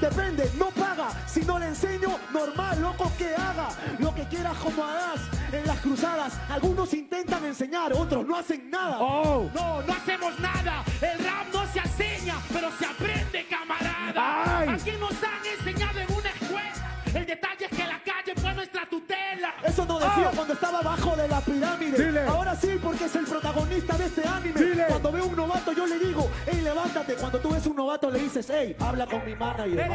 depende, no paga. Si no le enseño, normal, loco, que haga. Lo que quieras como hagas en las cruzadas. Algunos intentan enseñar, otros no hacen nada. Oh. No, no hacemos nada. El rap no se enseña, pero se aprende, camarada. Ay. Aquí nos han Eso no decía cuando estaba abajo de la pirámide. Dile. Ahora sí, porque es el protagonista de este anime. Dile. Cuando veo un novato, yo le digo, hey, levántate. Cuando tú ves un novato, le dices, hey, habla con mi manager.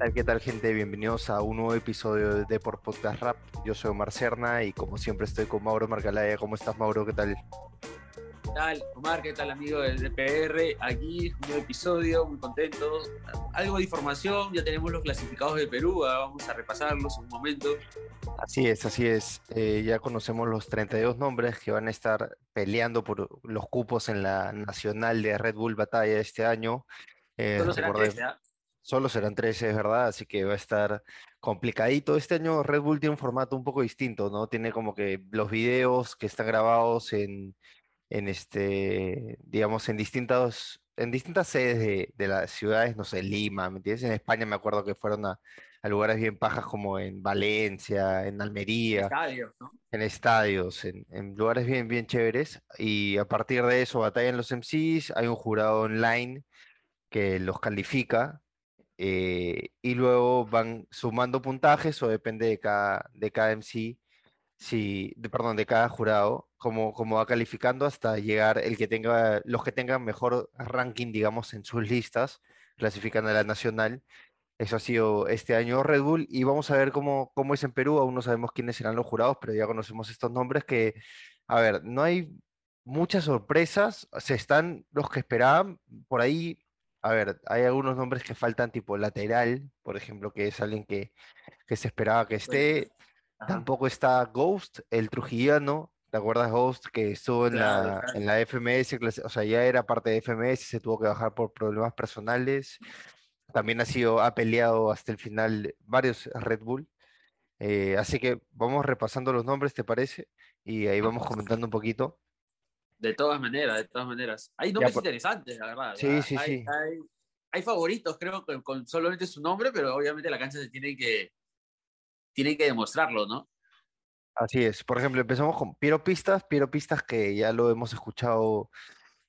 Tal, qué tal, gente? Bienvenidos a un nuevo episodio de Por Podcast Rap. Yo soy Omar Cerna y como siempre estoy con Mauro Marcalaya. ¿Cómo estás, Mauro? ¿Qué tal? ¿Qué tal, Omar? ¿Qué tal, amigo del DPR? Aquí, un nuevo episodio, muy contentos. Algo de información, ya tenemos los clasificados de Perú, ah, vamos a repasarlos en un momento. Así es, así es. Eh, ya conocemos los 32 nombres que van a estar peleando por los cupos en la nacional de Red Bull Batalla este año. Eh, Solo serán recordemos- 13, ¿ah? Solo serán 13, es verdad, así que va a estar complicadito. Este año Red Bull tiene un formato un poco distinto, ¿no? Tiene como que los videos que están grabados en, en este, digamos, en distintos, en distintas sedes de, de las ciudades, no sé, Lima, ¿me entiendes? En España me acuerdo que fueron a, a lugares bien pajas como en Valencia, en Almería Estadios, ¿no? en estadios, en, en lugares bien, bien chéveres. Y a partir de eso batallan los MCs, hay un jurado online que los califica eh, y luego van sumando puntajes o depende de cada, de cada MC, si, de, perdón, de cada jurado, como, como va calificando hasta llegar el que tenga, los que tengan mejor ranking, digamos, en sus listas, clasifican a la nacional. Eso ha sido este año Red Bull y vamos a ver cómo, cómo es en Perú. Aún no sabemos quiénes serán los jurados, pero ya conocemos estos nombres que, a ver, no hay muchas sorpresas. Se están los que esperaban. Por ahí, a ver, hay algunos nombres que faltan, tipo lateral, por ejemplo, que es alguien que, que se esperaba que esté. Ajá. Tampoco está Ghost, el trujillano. ¿Te acuerdas Ghost que estuvo en Claro, la, claro. en la FMS? O sea, ya era parte de FMS, se tuvo que bajar por problemas personales. También ha sido, ha peleado hasta el final varios Red Bull. Eh, así que vamos repasando los nombres, ¿te parece? Y ahí vamos comentando un poquito. De todas maneras, de todas maneras. Hay nombres por- interesantes, la verdad. Sí, ¿verdad? sí, hay, sí. Hay, hay favoritos, creo, que con solamente su nombre, pero obviamente la cancha se tiene que, tiene que demostrarlo, ¿no? Así es. Por ejemplo, empezamos con Piero Pistas. Piero Pistas, que ya lo hemos escuchado,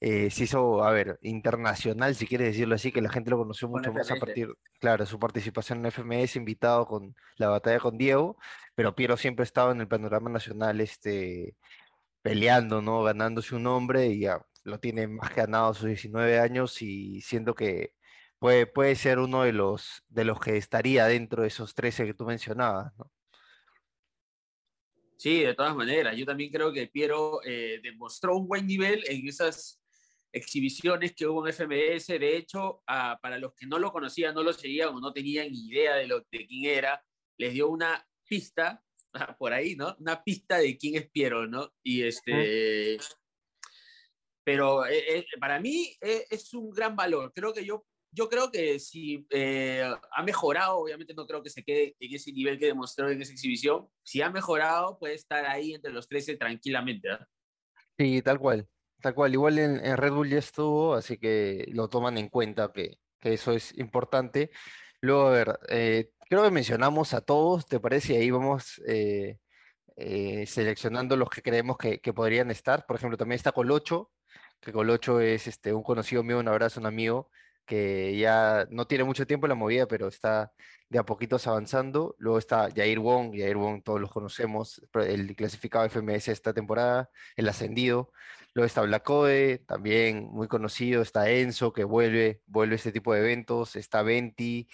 eh, se hizo, a ver, internacional, si quieres decirlo así, que la gente lo conoció Con mucho más a partir, claro, su participación en FMS, invitado con la batalla con Diego, pero Piero siempre ha estado en el panorama nacional, este, peleando, ¿no? Ganándose un nombre y ya lo tiene más que ganado a sus 19 años y siento que puede, puede ser uno de los, de los que estaría dentro de esos 13 que tú mencionabas. Sí, de todas maneras. Yo también creo que Piero eh, demostró un buen nivel en esas exhibiciones que hubo en FMS. De hecho, para los que no lo conocían, no lo seguían o no tenían idea de, lo, de quién era, les dio una pista por ahí, ¿no? Una pista de quién es Piero, ¿no? Y este. Pero eh, eh, para mí eh, es un gran valor. Creo que yo, yo creo que si eh, ha mejorado, obviamente no creo que se quede en ese nivel que demostró en esa exhibición. Si ha mejorado, puede estar ahí entre los 13 tranquilamente. ¿ah? Sí, tal cual, tal cual. Igual en, en Red Bull ya estuvo, así que lo toman en cuenta que, que eso es importante. Luego, a ver, eh, creo que mencionamos a todos, ¿te parece? Y ahí vamos eh, eh, seleccionando los que creemos que, podrían estar. Por ejemplo, también está Colocho, que Colocho es este, un conocido mío, un abrazo, un amigo, que ya no tiene mucho tiempo en la movida, pero está de a poquitos avanzando. Luego está Jair Wong, Jair Wong todos los conocemos, el clasificado FMS esta temporada, el ascendido. Luego está Black Code, también muy conocido. Está Enzo, que vuelve, vuelve a este tipo de eventos. Está Venti,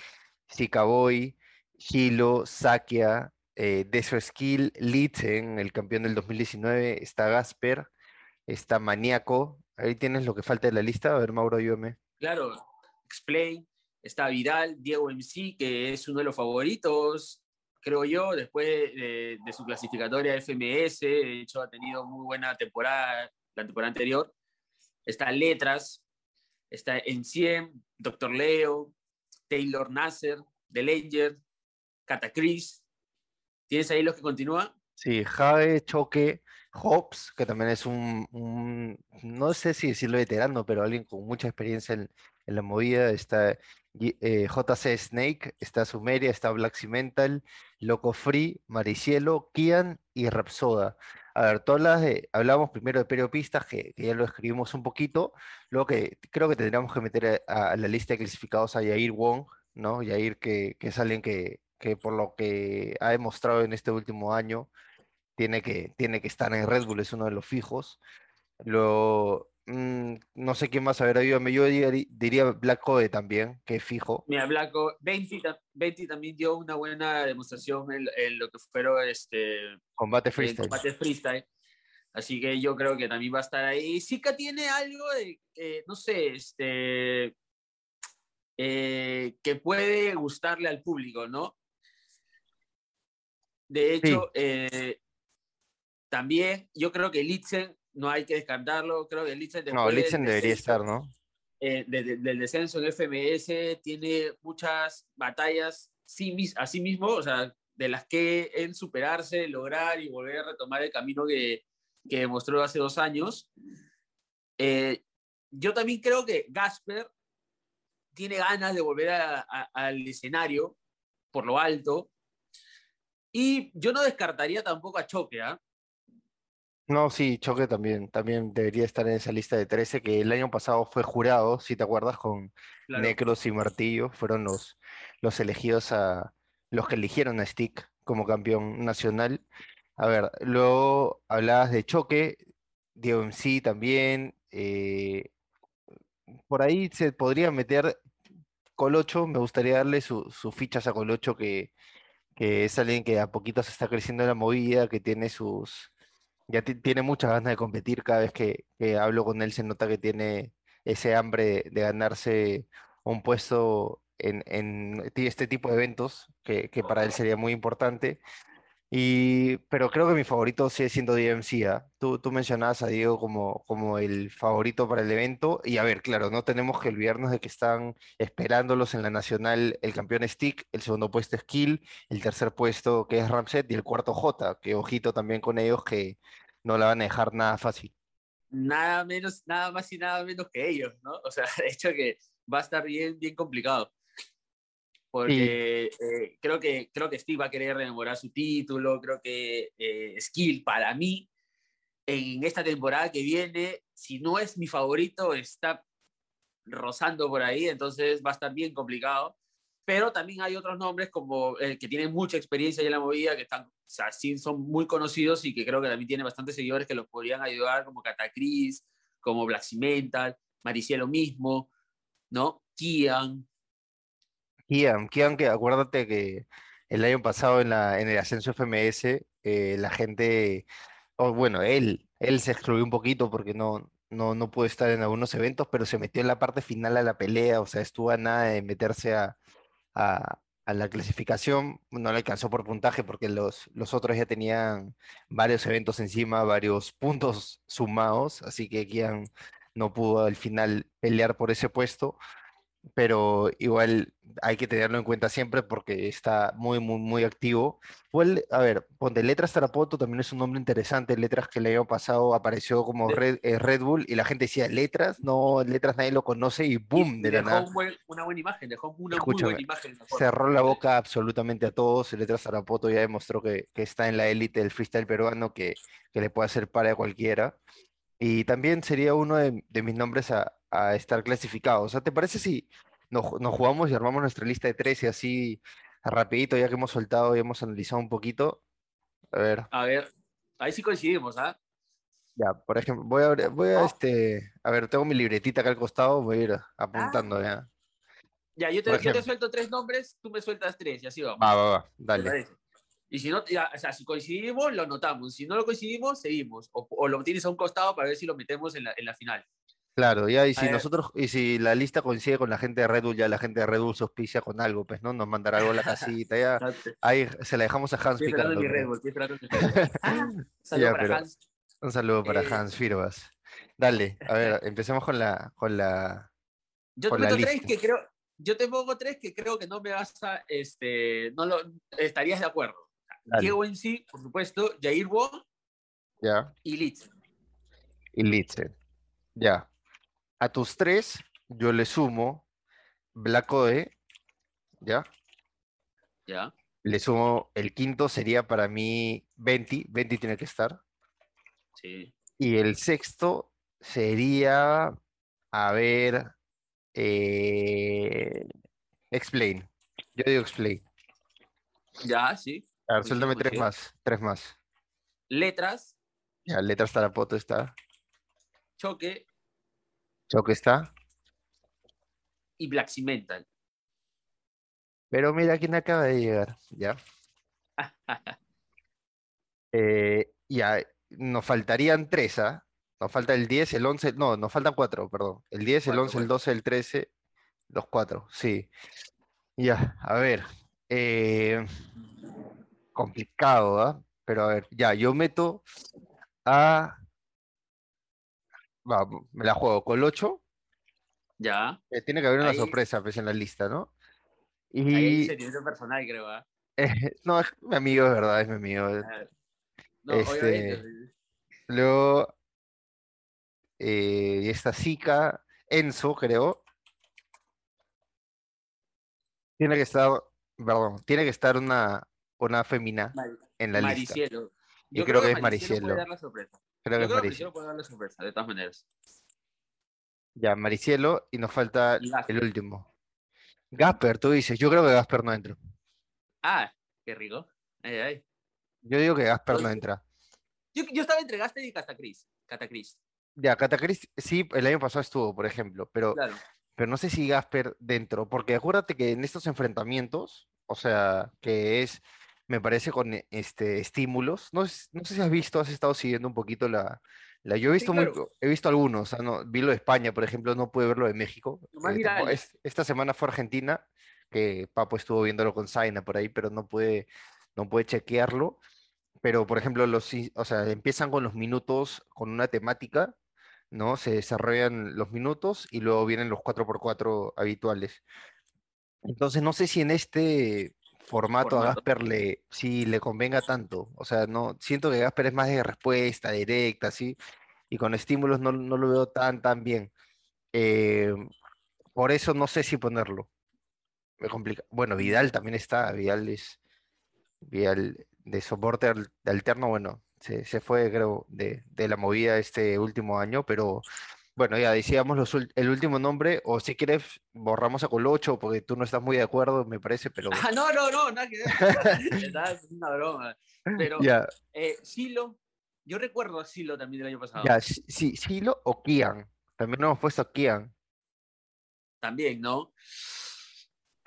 Zika Boy, Hilo, Sakia, eh, Deso Skill, Litzen, el campeón del 2019. Está Gasper, está Maníaco. Ahí tienes lo que falta de la lista. A ver, Mauro, ayúdame. Claro, Explain, está Vidal, Diego MC, que es uno de los favoritos, creo yo, después de, su clasificatoria FMS, de hecho ha tenido muy buena temporada la temporada anterior. Está Letras, está en 100, Dr. Leo, Taylor Nasser, Delanger, Catacris. ¿Tienes ahí los que continúan? Sí, Jave, Choque, Hobbs, que también es un, no sé si decirlo veterano, pero alguien con mucha experiencia en, la movida. Está eh, JC Snake, está Sumeria, está Black Cimental, Loco Free, Maricielo, Kian y Rapsoda. A ver, todas las de, hablamos primero de periodistas, que, ya lo escribimos un poquito, luego que creo que tendríamos que meter a, a la lista de clasificados a Yair Wong, ¿no? Yair que, que es alguien que, que por lo que ha demostrado en este último año, tiene que, tiene que estar en Red Bull, es uno de los fijos. Luego, mm, no sé quién más, a ver, ayúdame, yo diría, diría Black Code también, que es fijo. Mira, Blanco, 20, ta- 20 también dio una buena demostración en, en lo que fueron este, Combate freestyle. combate freestyle. Así que yo creo que también va a estar ahí. Sika tiene algo de, eh, no sé, este, eh, que puede gustarle al público, ¿no? De hecho, eh, también yo creo que Litzen, no hay que descartarlo, creo que Litzen No, Litzen debería descenso- estar, ¿no? eh, de- de- del descenso en FMS tiene muchas batallas sí mis- a sí mismo, o sea, de las que él superarse, lograr y volver a retomar el camino que, que demostró hace dos años. Eh, yo también creo que Gasper tiene ganas de volver a- a- al escenario por lo alto. Y yo no descartaría tampoco a Choque, ¿ah? No, sí, Choque también, también debería estar en esa lista de 13, que el año pasado fue jurado, si te acuerdas, con Claro. Necros y Martillo, fueron los, los elegidos a, los que eligieron a Stick como campeón nacional. A ver, luego hablabas de Choque, Diego MC también, eh, por ahí se podría meter Colocho, me gustaría darle su- sus fichas a Colocho, que, que es alguien que a poquito se está creciendo en la movida, que tiene sus, ya ti- tiene muchas ganas de competir, cada vez que, hablo con él se nota que tiene ese hambre de, de ganarse un puesto en, en este tipo de eventos, que, que para él sería muy importante. Y, pero creo que mi favorito sigue siendo DMC. ¿ah? Tú, tú mencionabas a Diego como, como el favorito para el evento. Y a ver, claro, no tenemos que olvidarnos de que están esperándolos en la nacional el campeón Stick, el segundo puesto es Kill, el tercer puesto que es Ramset y el cuarto J, que ojito también con ellos que no la van a dejar nada fácil. nada menos, nada más y nada menos que ellos, ¿no? O sea, de hecho que va a estar bien, bien complicado. Porque eh, creo, que, creo que Steve va a querer rememorar su título, creo que eh, Skill para mí, en esta temporada que viene, si no es mi favorito, está rozando por ahí, entonces va a estar bien complicado. Pero también hay otros nombres como que tienen mucha experiencia en la movida, que están, o sea, sí son muy conocidos y que creo que también tienen bastantes seguidores que los podrían ayudar, como Catacris, como Black Cimental, Maricielo mismo, ¿no? Kian. Kian, Kian, que acuérdate que el año pasado en, el ascenso FMS, eh, la gente, o bueno, él, él se excluyó un poquito porque no, no, no pudo estar en algunos eventos, pero se metió en la parte final a la pelea, o sea, estuvo a nada de meterse a, a, a la clasificación, no le alcanzó por puntaje porque los, los otros ya tenían varios eventos encima, varios puntos sumados, así que Kian no pudo al final pelear por ese puesto pero igual hay que tenerlo en cuenta siempre porque está muy, muy, muy activo. Igual, a ver, ponte Letras Tarapoto también es un nombre interesante. Letras que el año pasado apareció como Red, eh, Red Bull y la gente decía Letras, no, Letras nadie lo conoce y boom, Y de la nada. un buen- una buena imagen, dejó una muy buena imagen. Cerró la boca absolutamente a todos. Letras Tarapoto ya demostró que, que está en la élite del freestyle peruano, que, que le puede hacer para a cualquiera. Y también sería uno de, de mis nombres a, a estar clasificado. O sea, ¿te parece si nos, nos jugamos y armamos nuestra lista de 13 así rapidito, ya que hemos soltado y hemos analizado un poquito? A ver, A ver, ahí sí coincidimos, ¿ah? ya, por ejemplo, voy a, voy a Oh. este, a ver, tengo mi libretita acá al costado, voy a ir apuntando ya. Ya, yo te, yo te suelto tres nombres, tú me sueltas tres, y así vamos. Va, va, va, ¿te dale. Y si no, ya, o sea, si coincidimos, lo anotamos. Si no lo coincidimos, seguimos. O, o lo tienes a un costado para ver si lo metemos en la, en la final. Claro, ya, y si nosotros, y si la lista coincide con la gente de Red Bull, ya la gente de Red Bull se auspicia con algo, pues, ¿no? Nos mandará algo a la casita, ya. Ahí se la dejamos a Hans Estoy esperando picando. mi creo. Red Bull, estoy esperando mi Red Bull. Ah, saludo Ya, para pero- Hans. Un saludo para Eh, Hans Firvas. Dale, a ver, empecemos con la, con la, Yo Con te la meto tres que creo, yo te pongo tres que creo que no me vas a, este, no lo, estarías de acuerdo. Dale. Diego en sí, por supuesto, Jair Wong Ya. y Litz. Y Litzel. Ya. A tus tres, yo le sumo Black Ode. Ya. ¿Ya? Le sumo el quinto, sería para mí 20. 20 tiene que estar. Sí. Y el sexto sería, a ver, eh, Explain. Yo digo Explain. Ya, sí. A ver, suéltame tres más. Tres más. Letras, Ya, letras Tarapoto está. choque Choque está. y Black Cimental. Pero mira quién acaba de llegar. Ya. Eh, ya, nos faltarían tres, ¿ah? Nos falta el 10, el 11, no, nos faltan cuatro, perdón. El 10, el Cuatro, 11, el cuatro. 12, el 13, los cuatro, sí. Ya, a ver. eh, complicado, ¿ah? Pero a ver, ya, yo meto a... Me la juego con el 8. Ya. eh, tiene que haber una Ahí- sorpresa, pues, en la lista, ¿no? Ahí Y... sentimiento personal, creo. ¿ah? eh, no, es mi amigo, es verdad, es mi amigo. Ah, No, Este, obviamente. Luego, eh, esta Zika, Enzo, creo. Tiene que estar, perdón, tiene que estar una, una femina en la lista. Maricielo. Yo creo que es puede Maricielo. Creo que Yo es creo que Maricielo. Puede dar la sorpresa, de todas maneras. Ya, Maricielo, y nos falta Gasper. el último. Gasper, tú dices, yo creo que Gasper no entra. Ah, qué rico. Ay, ay. Yo digo que Gasper no entra. Yo, yo estaba entre Gaster y Catacris. Catacris. Ya, Catacris, sí, el año pasado estuvo, por ejemplo, pero Claro. pero no sé si Gasper dentro, porque acuérdate que en estos enfrentamientos, o sea, que es, me parece con e- este estímulos, no, no sé si has visto, has estado siguiendo un poquito la, la yo he visto muy, claro. po- he visto algunos, o sea, no, vi lo de España, por ejemplo, no pude ver lo de México, eh, es- esta semana fue Argentina, que Papo estuvo viéndolo con Zaina por ahí, pero no pude, no pude chequearlo, pero por ejemplo, los, o sea, empiezan con los minutos, con una temática, ¿no? Se desarrollan los minutos y luego vienen los 4x4 habituales. Entonces, no sé si en este formato a. Gasper le, sí le convenga tanto. O sea, no, siento que Gasper es más de respuesta directa, ¿sí? Y con estímulos no, no lo veo tan, tan bien. Eh, por eso no sé si ponerlo. Me complica. Bueno, Vidal también está. Vidal es Vidal de soporte alterno, bueno, se, se fue, creo, de, de la movida este último año, pero bueno, ya decíamos los el último nombre, o si quieres, borramos a Colocho, porque tú no estás muy de acuerdo, me parece, pero Ah, no, no, no, nada que ver. Es una broma. Pero, eh, Silo, yo recuerdo a Silo también del año pasado. ya, si- Silo o Kian. También hemos puesto a Kian. También, ¿no?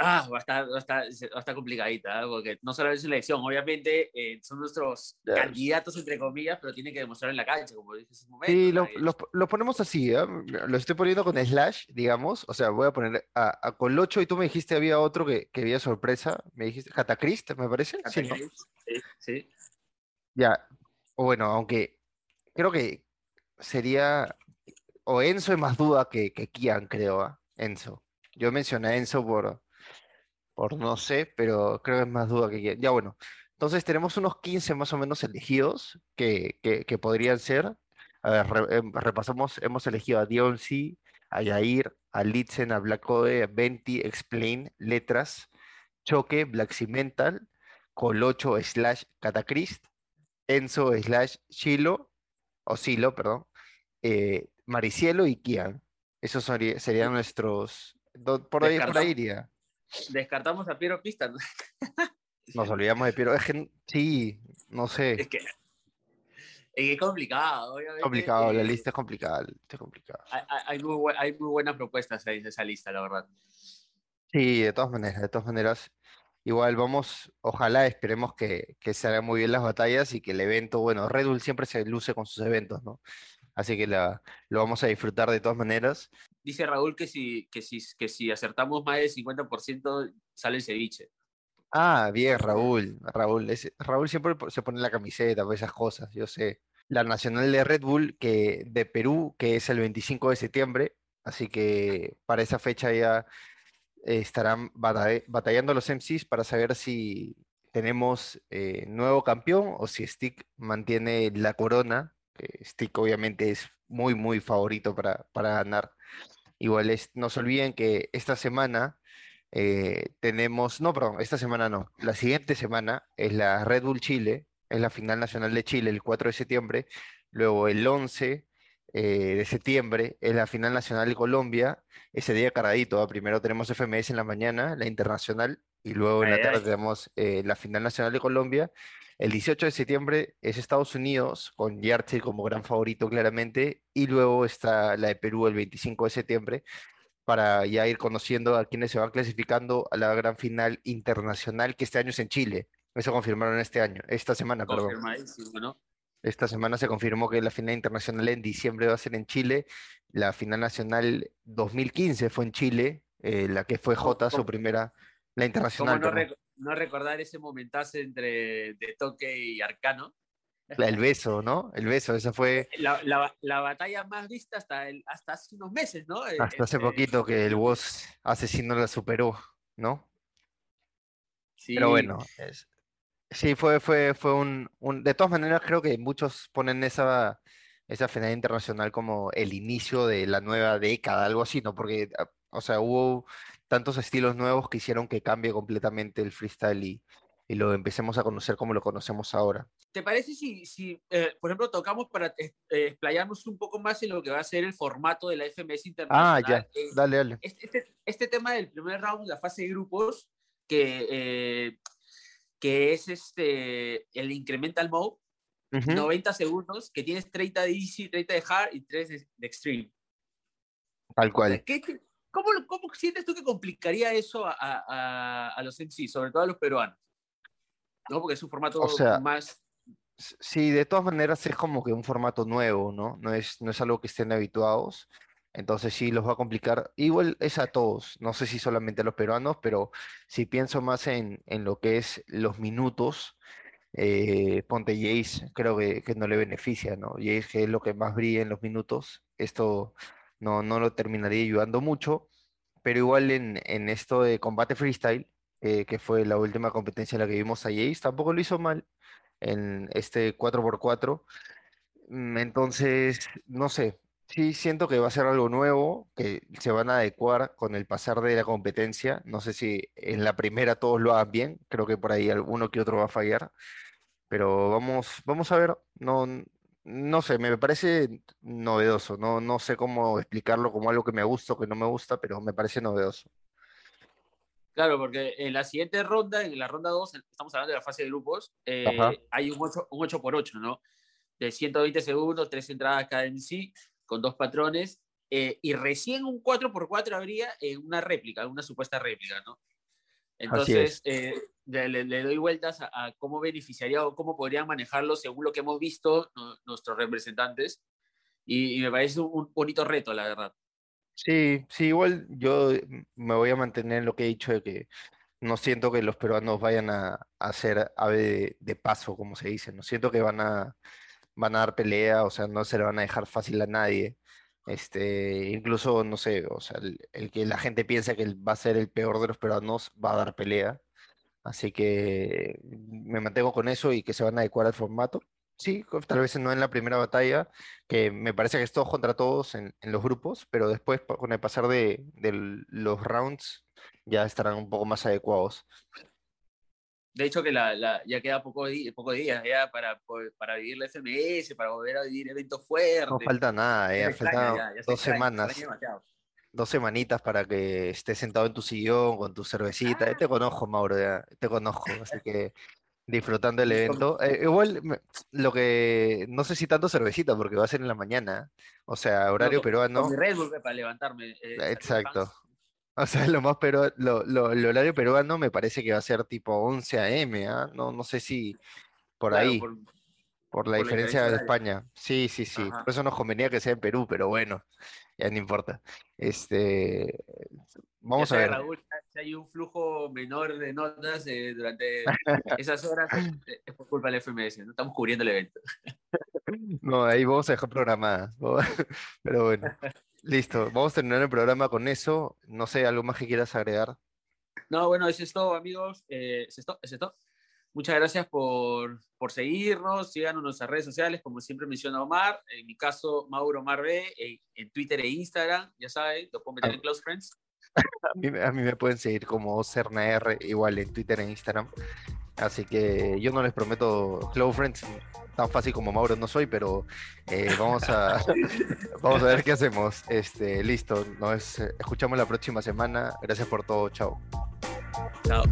Ah, va a estar, va a estar, va a estar complicadita, ¿eh? porque no solo es selección, obviamente eh, son nuestros candidatos, entre comillas, pero tienen que demostrar en la cancha, como dije hace un momento. Sí, ¿no? lo, ponemos así, ¿ah? Lo estoy poniendo con slash, digamos, o sea, voy a poner a, a Colocho y tú me dijiste había otro que, que había sorpresa, me dijiste, Catacrist, me parece, sí, ¿no? Sí, sí. Ya, o bueno, aunque creo que sería, o Enzo es más duda que, que Kian, creo, ¿ah? Enzo. Yo mencioné a Enzo por, por no sé, pero creo que es más duda que. Ya bueno, entonces tenemos unos 15 más o menos elegidos que, que, que podrían ser. A ver, re- em, repasamos, hemos elegido a Dioncy, a Yair, a Litzen, a Black Ode, a Venti, Explain, Letras, Choque, Black Cimental, Colocho slash Catacrist, Enzo slash Chilo, o Silo, perdón, eh, Maricielo y Kian. Esos sería- serían nuestros. Por ahí, por ahí iría. Descartamos a Piero Pista. ¿no? Nos olvidamos de Piero. Es que sí, no sé. Es que es complicado, obviamente. complicado, la eh, lista es complicada. lista es complicada. Hay, muy, hay muy buenas propuestas ahí en esa lista, la verdad. Sí, de todas maneras, de todas maneras. Igual vamos, ojalá esperemos que, que se hagan muy bien las batallas y que el evento, bueno, Red Bull siempre se luce con sus eventos, ¿no? Así que la, lo vamos a disfrutar de todas maneras. Dice Raúl que si, que si, que si acertamos más del 50% sale el ceviche. Ah, bien, Raúl. Raúl, ese- Raúl siempre se pone la camiseta por esas cosas, yo sé. La nacional de Red Bull, que de Perú, que es el 25 de septiembre, así que para esa fecha ya estarán bata- batallando los MCs para saber si tenemos eh, nuevo campeón o si Stick mantiene la corona, Stick obviamente es muy, muy favorito para, para ganar. Igual es, no se olviden que esta semana eh, tenemos, no, perdón, esta semana no, la siguiente semana es la Red Bull Chile, es la final nacional de Chile el 4 de septiembre, luego el 11 eh, de septiembre es la final nacional de Colombia, ese día cargadito, ¿ah? Primero tenemos FMS en la mañana, la internacional, y luego en la tarde ay. tenemos eh, la final nacional de Colombia. El 18 de septiembre es Estados Unidos, con Yarche como gran favorito claramente, y luego está la de Perú el 25 de septiembre, para ya ir conociendo a quienes se van clasificando a la gran final internacional que este año es en Chile. Eso confirmaron este año, esta semana, perdón. ¿no? Esta semana se confirmó que la final internacional en diciembre va a ser en Chile. La final nacional 2015 fue en Chile, eh, la que fue ¿Cómo- Jota, su primera, la ¿Cómo internacional, no, rec- no recordar ese momentazo entre de Toque y Arcano? La- el beso, ¿no? El beso, esa fue La, la- la batalla más vista hasta, el, hasta hace unos meses, ¿no? Eh, hasta hace poquito que el Woz asesino la superó, ¿no? sí, Pero bueno, es- sí, fue, fue, fue un, un- De todas maneras, creo que muchos ponen esa, esa final internacional como el inicio de la nueva década, algo así, ¿no? Porque, ah, o sea, hubo tantos estilos nuevos que hicieron que cambie completamente el freestyle y, y lo empecemos a conocer como lo conocemos ahora. ¿Te parece si, si eh, por ejemplo, tocamos para eh, eh, explayarnos un poco más en lo que va a ser el formato de la FMS Ah, internacional? ya, Eh, dale, dale. este, este, este tema del primer round, la fase de grupos, que, eh, que es este, el incremental mode, Ujú. 90 segundos, que tienes 30 de easy, 30 de hard y 3 de, de extreme. Tal cual. ¿Qué- cómo, cómo sientes tú que complicaría eso a, a- a- los MC, sobre todo a los peruanos? ¿No? Porque es un formato O sea, más... Sí, de todas maneras es como que un formato nuevo, ¿no? No es, no es algo que estén habituados. Entonces sí los va a complicar. Igual es a todos, no sé si solamente a los peruanos, pero si pienso más en, en lo que es los minutos, eh, ponte Jace, creo que, que no le beneficia, ¿no? Jace, que es lo que más brilla en los minutos, esto no, no lo terminaría ayudando mucho, pero igual en, en esto de combate freestyle, eh, que fue la última competencia en la que vimos a Jace, tampoco lo hizo mal en este 4x4. Mm, Entonces, no sé, sí siento que va a ser algo nuevo, que se van a adecuar con el pasar de la competencia. No sé si en la primera todos lo hagan bien, creo que por ahí alguno que otro va a fallar, pero vamos, vamos a ver, no, no sé, me parece novedoso, no, no sé cómo explicarlo como algo que me gusta o que no me gusta, pero me parece novedoso. Claro, porque en la siguiente ronda, en la ronda 2, estamos hablando de la fase de grupos, eh, hay un 8, un 8 por 8, ¿no? De 120 segundos, tres entradas cada MC, con dos patrones, eh, y recién un 4 por 4 habría en una réplica, una supuesta réplica, ¿no? Entonces, eh, le, le- doy vueltas a, a cómo beneficiaría o cómo podrían manejarlo según lo que hemos visto no- nuestros representantes, y, y me parece un, bonito reto, la verdad. Sí, sí, igual yo eh, me voy a mantener en lo que he dicho de que no siento que los peruanos vayan a, a hacer ave de, de paso, como se dice, no siento que van a, van a dar pelea, o sea, no se le van a dejar fácil a nadie. Este, incluso, no sé, o sea, el, que la gente piensa que va a ser el peor de los peruanos va a dar pelea. Así que me mantengo con eso y que se van a adecuar al formato. Sí, tal vez no en la primera batalla, que me parece que es todos contra todos en, los grupos, pero después con el pasar de los rounds ya estarán un poco más adecuados. De hecho, que la, la- ya queda poco, di- poco días ya para, para vivir la FMS, para volver a vivir eventos fuertes. No falta nada, Ya eh, faltan ya- dos semanas, dos semanitas para que estés sentado en tu sillón con tu cervecita. Ya te conozco, Mauro, ya te conozco, así que disfrutando el evento. Eh, igual, me- lo que no sé si tanto cervecita, porque va a ser en la mañana, o sea, horario No, peruano. Con mi Red Bull para levantarme. eh, Exacto. O sea, lo más pero lo, lo, el horario peruano me parece que va a ser tipo 11 a.m., ¿ah? No, no sé si por Claro, ahí, por- por la por diferencia de. España. Sí, sí, sí. Ajá. Por eso nos convenía que sea en Perú, pero bueno, ya no importa. Este, ya vamos a ver. Raúl, si hay un flujo menor de notas eh, durante esas horas, eh, es por culpa del FMS. No estamos cubriendo el evento. No, ahí vamos a dejar programadas. Pero bueno. Listo, vamos a terminar el programa con eso. No sé, algo más que quieras agregar. No, bueno, eso es todo, amigos. Eh, es eso es todo. Muchas gracias por, por seguirnos. Síganos en nuestras redes sociales, como siempre menciona Omar. En mi caso, Mauro Omar B, en, en Twitter e Instagram. Ya saben, lo pueden meter en Close Friends. A mí, a mí me pueden seguir como CernaR, igual en Twitter e Instagram. Así que yo no les prometo Close Friends tan fácil como Mauro no soy, pero eh, vamos a vamos a ver qué hacemos. Este, listo, nos escuchamos la próxima semana. Gracias por todo, chao. Chao.